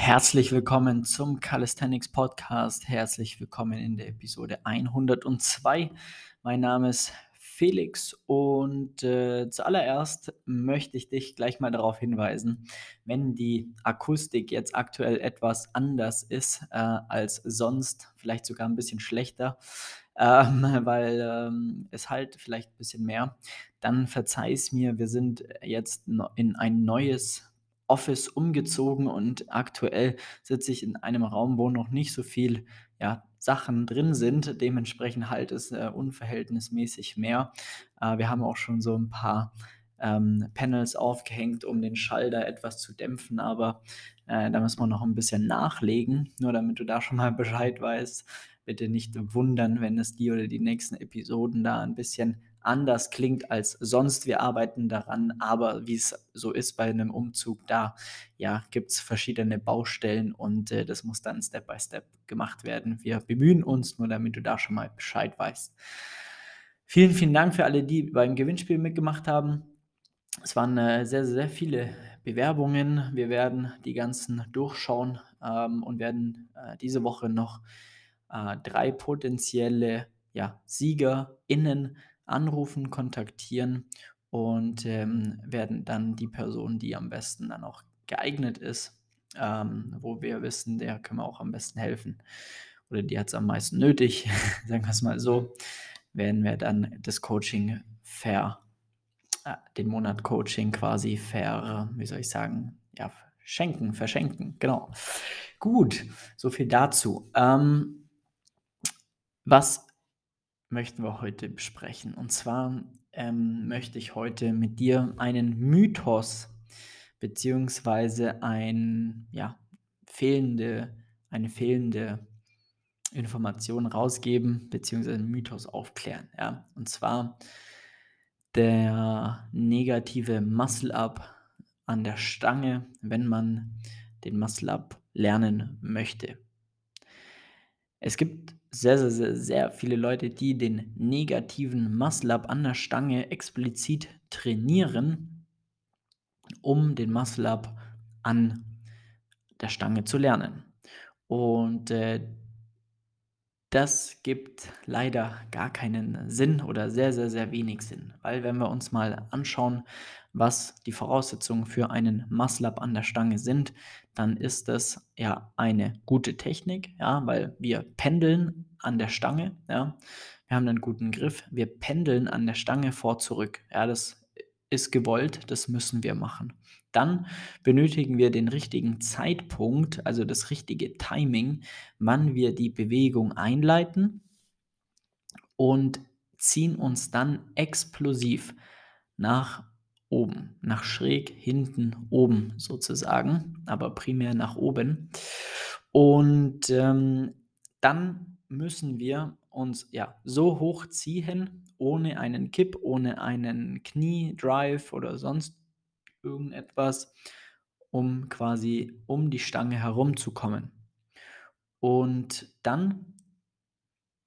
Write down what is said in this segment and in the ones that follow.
Herzlich willkommen zum Calisthenics Podcast. Herzlich willkommen in der Episode 102. Mein Name ist Felix und äh, zuallererst möchte ich dich gleich mal darauf hinweisen, wenn die Akustik jetzt aktuell etwas anders ist äh, als sonst, vielleicht sogar ein bisschen schlechter, ähm, weil ähm, es halt vielleicht ein bisschen mehr, dann verzeih es mir, wir sind jetzt in ein neues Office umgezogen und aktuell sitze ich in einem Raum, wo noch nicht so viel ja, Sachen drin sind. Dementsprechend halt ist äh, unverhältnismäßig mehr. Äh, wir haben auch schon so ein paar ähm, Panels aufgehängt, um den Schall da etwas zu dämpfen, aber äh, da müssen wir noch ein bisschen nachlegen, nur damit du da schon mal Bescheid weißt. Bitte nicht wundern, wenn es die oder die nächsten Episoden da ein bisschen anders klingt als sonst. Wir arbeiten daran, aber wie es so ist bei einem Umzug, da ja, gibt es verschiedene Baustellen und äh, das muss dann Step by Step gemacht werden. Wir bemühen uns, nur damit du da schon mal Bescheid weißt. Vielen, vielen Dank für alle, die beim Gewinnspiel mitgemacht haben. Es waren äh, sehr, sehr viele Bewerbungen. Wir werden die ganzen durchschauen ähm, und werden äh, diese Woche noch äh, drei potenzielle ja, SiegerInnen anrufen, kontaktieren und ähm, werden dann die Person, die am besten dann auch geeignet ist, ähm, wo wir wissen, der können wir auch am besten helfen oder die hat es am meisten nötig, sagen wir es mal so, werden wir dann das Coaching ver, äh, den Monat Coaching quasi ver, wie soll ich sagen, ja, schenken, verschenken, genau. Gut, so viel dazu. Ähm, was möchten wir heute besprechen. Und zwar ähm, möchte ich heute mit dir einen Mythos beziehungsweise ein, ja, fehlende, eine fehlende Information rausgeben, beziehungsweise einen Mythos aufklären. Ja? Und zwar der negative Muscle-Up an der Stange, wenn man den Muscle-Up lernen möchte. Es gibt sehr, sehr, sehr, sehr viele Leute, die den negativen Muscle-Up an der Stange explizit trainieren, um den Muscle-Up an der Stange zu lernen. Und äh, das gibt leider gar keinen Sinn oder sehr, sehr, sehr wenig Sinn, weil wenn wir uns mal anschauen, was die Voraussetzungen für einen Muscle-Up an der Stange sind, dann ist das ja eine gute Technik, ja, weil wir pendeln an der Stange, ja. Wir haben einen guten Griff, wir pendeln an der Stange vor zurück. Ja, das ist gewollt, das müssen wir machen. Dann benötigen wir den richtigen Zeitpunkt, also das richtige Timing, wann wir die Bewegung einleiten und ziehen uns dann explosiv nach oben, nach schräg hinten oben sozusagen, aber primär nach oben. Und ähm, dann müssen wir uns ja so hoch ziehen, ohne einen Kipp, ohne einen Knie-Drive oder sonst irgendetwas, um quasi um die Stange herumzukommen. Und dann,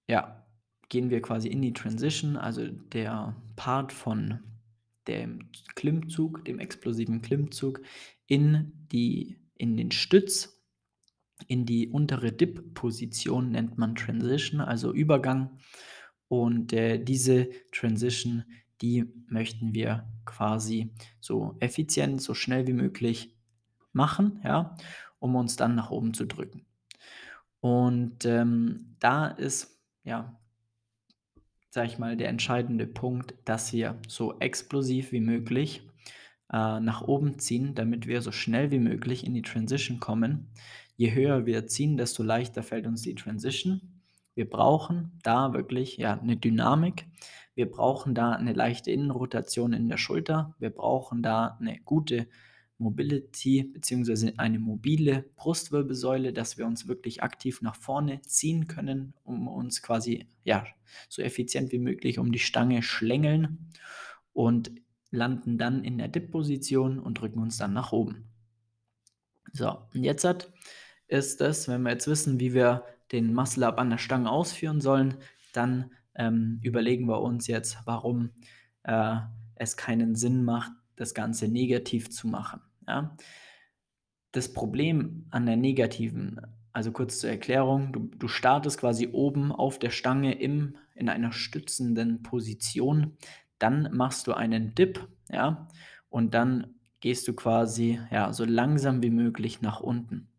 ja, gehen wir quasi in die Transition, also der Part von dem Klimmzug, dem explosiven Klimmzug, in, die, in den Stütz, in die untere Dip-Position nennt man Transition, also Übergang. Und äh, diese Transition, die möchten wir quasi so effizient, so schnell wie möglich machen, ja, um uns dann nach oben zu drücken. Und ähm, da ist ja sage ich mal, der entscheidende Punkt, dass wir so explosiv wie möglich äh, nach oben ziehen, damit wir so schnell wie möglich in die Transition kommen. Je höher wir ziehen, desto leichter fällt uns die Transition. Wir brauchen da wirklich ja, eine Dynamik. Wir brauchen da eine leichte Innenrotation in der Schulter. Wir brauchen da eine gute Mobility bzw. eine mobile Brustwirbelsäule, dass wir uns wirklich aktiv nach vorne ziehen können, um uns quasi ja, so effizient wie möglich um die Stange schlängeln und landen dann in der Dip-Position und drücken uns dann nach oben. So, und jetzt hat, ist das, wenn wir jetzt wissen, wie wir den Muscle-Up an der Stange ausführen sollen, dann ähm, überlegen wir uns jetzt, warum äh, es keinen Sinn macht, das Ganze negativ zu machen. Ja? das Problem an der negativen also kurz zur Erklärung, du du startest quasi oben auf der Stange im in einer stützenden Position, dann machst du einen Dip, ja, und dann gehst du quasi, ja, so langsam wie möglich nach unten.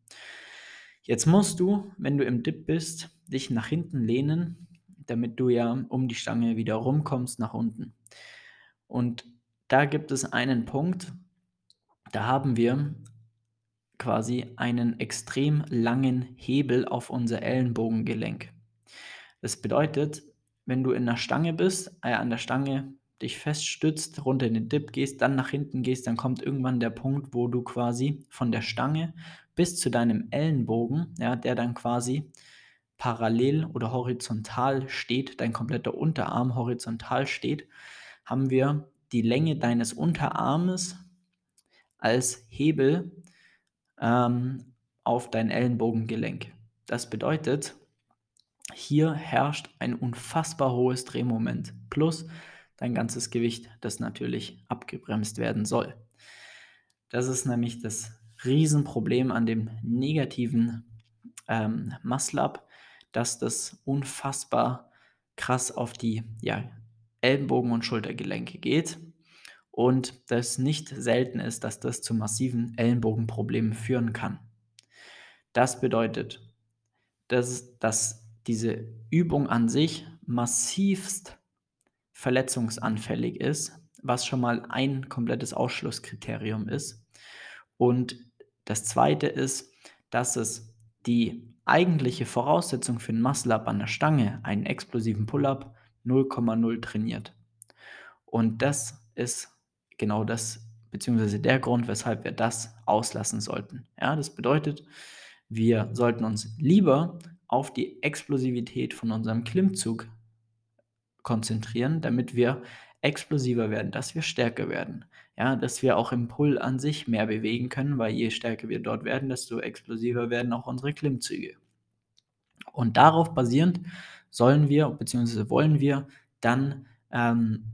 Jetzt musst du, wenn du im Dip bist, dich nach hinten lehnen, damit du ja um die Stange wieder rumkommst nach unten. Und da gibt es einen Punkt, da haben wir quasi einen extrem langen Hebel auf unser Ellenbogengelenk. Das bedeutet, wenn du in der Stange bist, äh, an der Stange dich feststützt, runter in den Dip gehst, dann nach hinten gehst, dann kommt irgendwann der Punkt, wo du quasi von der Stange bis zu deinem Ellenbogen, ja, der dann quasi parallel oder horizontal steht, dein kompletter Unterarm horizontal steht, haben wir die Länge deines Unterarmes als Hebel ähm, auf dein Ellenbogengelenk. Das bedeutet, hier herrscht ein unfassbar hohes Drehmoment plus dein ganzes Gewicht, das natürlich abgebremst werden soll. Das ist nämlich das Riesenproblem an dem negativen ähm, Muscle-Up, dass das unfassbar krass auf die ja, Ellenbogen- und Schultergelenke geht und das nicht selten ist, dass das zu massiven Ellenbogenproblemen führen kann. Das bedeutet, dass, dass diese Übung an sich massivst verletzungsanfällig ist, was schon mal ein komplettes Ausschlusskriterium ist. Und das zweite ist, dass es die eigentliche Voraussetzung für einen Muscle-Up an der Stange, einen explosiven Pull-Up, 0,0 trainiert. Und das ist genau das, beziehungsweise der Grund, weshalb wir das auslassen sollten. Ja, das bedeutet, wir sollten uns lieber auf die Explosivität von unserem Klimmzug konzentrieren, damit wir explosiver werden, dass wir stärker werden. Ja, dass wir auch im Pull an sich mehr bewegen können, weil je stärker wir dort werden, desto explosiver werden auch unsere Klimmzüge. Und darauf basierend sollen wir, beziehungsweise wollen wir dann ähm,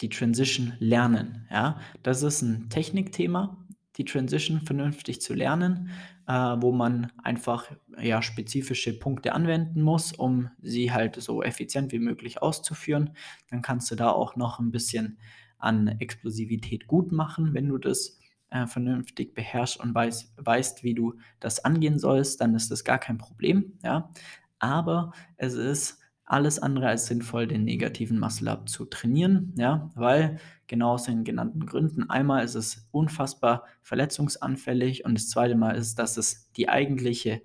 die Transition lernen. Ja? Das ist ein Technikthema, die Transition vernünftig zu lernen, äh, wo man einfach ja, spezifische Punkte anwenden muss, um sie halt so effizient wie möglich auszuführen. Dann kannst du da auch noch ein bisschen an Explosivität gut machen, wenn du das äh, vernünftig beherrschst und weiß, weißt, wie du das angehen sollst, dann ist das gar kein Problem. Ja? Aber es ist alles andere als sinnvoll, den negativen Muscle-Up zu trainieren, ja, weil genau aus den genannten Gründen. Einmal ist es unfassbar verletzungsanfällig und das zweite Mal ist, dass es die eigentliche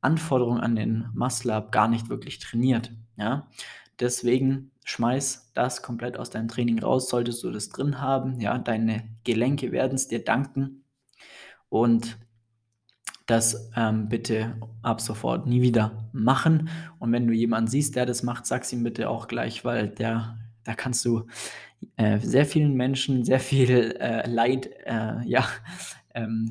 Anforderung an den Muscle-Up gar nicht wirklich trainiert, ja. Deswegen schmeiß das komplett aus deinem Training raus, solltest du das drin haben, ja, deine Gelenke werden es dir danken und das ähm, bitte ab sofort nie wieder machen. Und wenn du jemanden siehst, der das macht, sag's ihm bitte auch gleich, weil der, da kannst du äh, sehr vielen Menschen sehr viel äh, Leid äh, ja, ähm,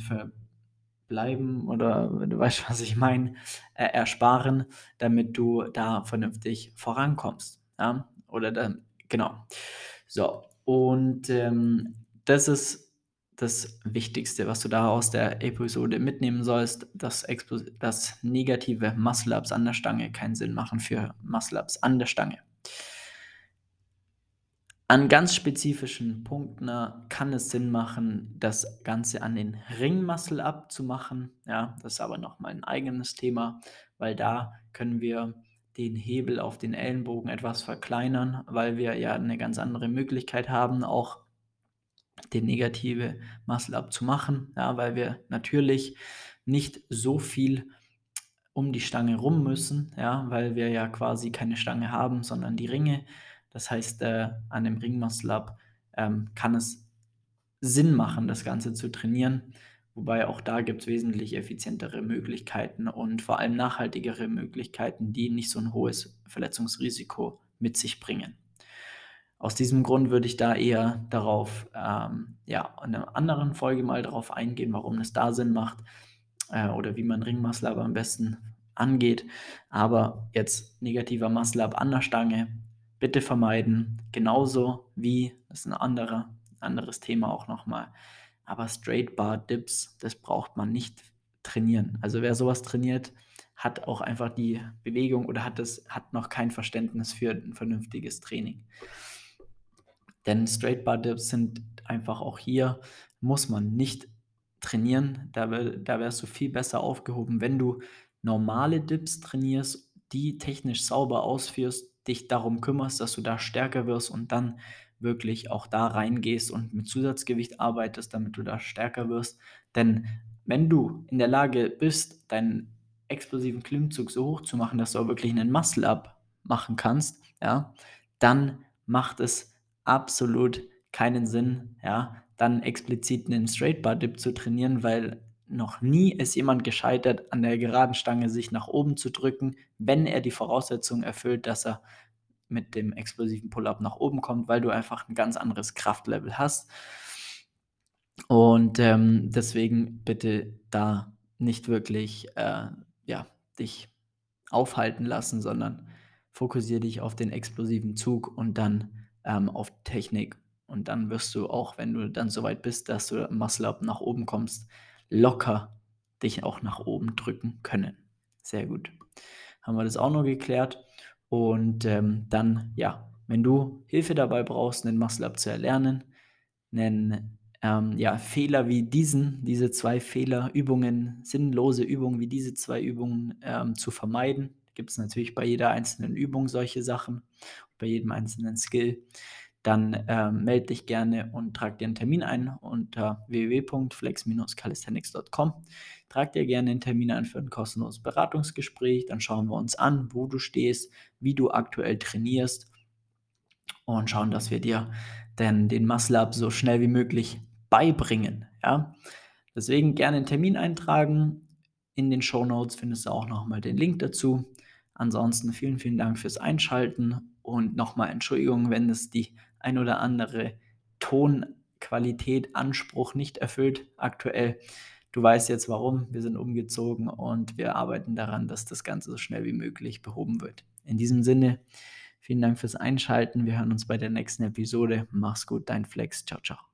verbleiben oder du weißt, was ich meine, äh, ersparen, damit du da vernünftig vorankommst. Ja? Oder dann, genau. So, und ähm, das ist das Wichtigste, was du da aus der Episode mitnehmen sollst, dass, dass negative Muscle-Ups an der Stange keinen Sinn machen für Muscle-Ups an der Stange. An ganz spezifischen Punkten kann es Sinn machen, das Ganze an den Ring-Muscle-Up zu machen. Ja, das ist aber nochmal ein eigenes Thema, weil da können wir den Hebel auf den Ellenbogen etwas verkleinern, weil wir ja eine ganz andere Möglichkeit haben, auch den negative Muscle-Up zu machen, ja, weil wir natürlich nicht so viel um die Stange rum müssen, ja, weil wir ja quasi keine Stange haben, sondern die Ringe. Das heißt, äh, an dem Ring-Muscle-Up ähm, kann es Sinn machen, das Ganze zu trainieren. Wobei auch da gibt es wesentlich effizientere Möglichkeiten und vor allem nachhaltigere Möglichkeiten, die nicht so ein hohes Verletzungsrisiko mit sich bringen. Aus diesem Grund würde ich da eher darauf, ähm, ja, in einer anderen Folge mal darauf eingehen, warum es da Sinn macht äh, oder wie man Ringmuscle am besten angeht. Aber jetzt negativer Muscle-Up an der Stange bitte vermeiden. Genauso wie, das ist ein anderer, anderes Thema auch nochmal, aber Straight Bar Dips, das braucht man nicht trainieren. Also wer sowas trainiert, hat auch einfach die Bewegung oder hat, das, hat noch kein Verständnis für ein vernünftiges Training. Denn Straight Bar Dips sind einfach auch hier, muss man nicht trainieren. Da, da wärst du viel besser aufgehoben, wenn du normale Dips trainierst, die technisch sauber ausführst, dich darum kümmerst, dass du da stärker wirst und dann wirklich auch da reingehst und mit Zusatzgewicht arbeitest, damit du da stärker wirst. Denn wenn du in der Lage bist, deinen explosiven Klimmzug so hoch zu machen, dass du auch wirklich einen Muscle-Up machen kannst, ja, dann macht es absolut keinen Sinn, ja, dann explizit einen Straight Bar Dip zu trainieren, weil noch nie ist jemand gescheitert, an der geraden Stange sich nach oben zu drücken, wenn er die Voraussetzungen erfüllt, dass er mit dem explosiven Pull-up nach oben kommt, weil du einfach ein ganz anderes Kraftlevel hast. Und ähm, deswegen bitte da nicht wirklich äh, ja, dich aufhalten lassen, sondern fokussiere dich auf den explosiven Zug und dann ähm, auf Technik. Und dann wirst du auch, wenn du dann so weit bist, dass du Muscle-Up nach oben kommst, locker dich auch nach oben drücken können. Sehr gut. Haben wir das auch noch geklärt. Und ähm, dann, ja, wenn du Hilfe dabei brauchst, einen Muscle-Up zu erlernen, einen ähm, ja, Fehler wie diesen, diese zwei Fehlerübungen, sinnlose Übungen wie diese zwei Übungen ähm, zu vermeiden, gibt es natürlich bei jeder einzelnen Übung solche Sachen, bei jedem einzelnen Skill dann ähm, melde dich gerne und trag dir einen Termin ein unter www.flex-calisthenics.com. Trag dir gerne einen Termin ein für ein kostenloses Beratungsgespräch. Dann schauen wir uns an, wo du stehst, wie du aktuell trainierst und schauen, dass wir dir denn den Muscle Up so schnell wie möglich beibringen. Ja? Deswegen gerne einen Termin eintragen. In den Show Notes findest du auch nochmal den Link dazu. Ansonsten vielen, vielen Dank fürs Einschalten und nochmal Entschuldigung, wenn es die ein oder andere Tonqualität, Anspruch nicht erfüllt aktuell. Du weißt jetzt warum. Wir sind umgezogen und wir arbeiten daran, dass das Ganze so schnell wie möglich behoben wird. In diesem Sinne, vielen Dank fürs Einschalten. Wir hören uns bei der nächsten Episode. Mach's gut, dein Flex. Ciao, ciao.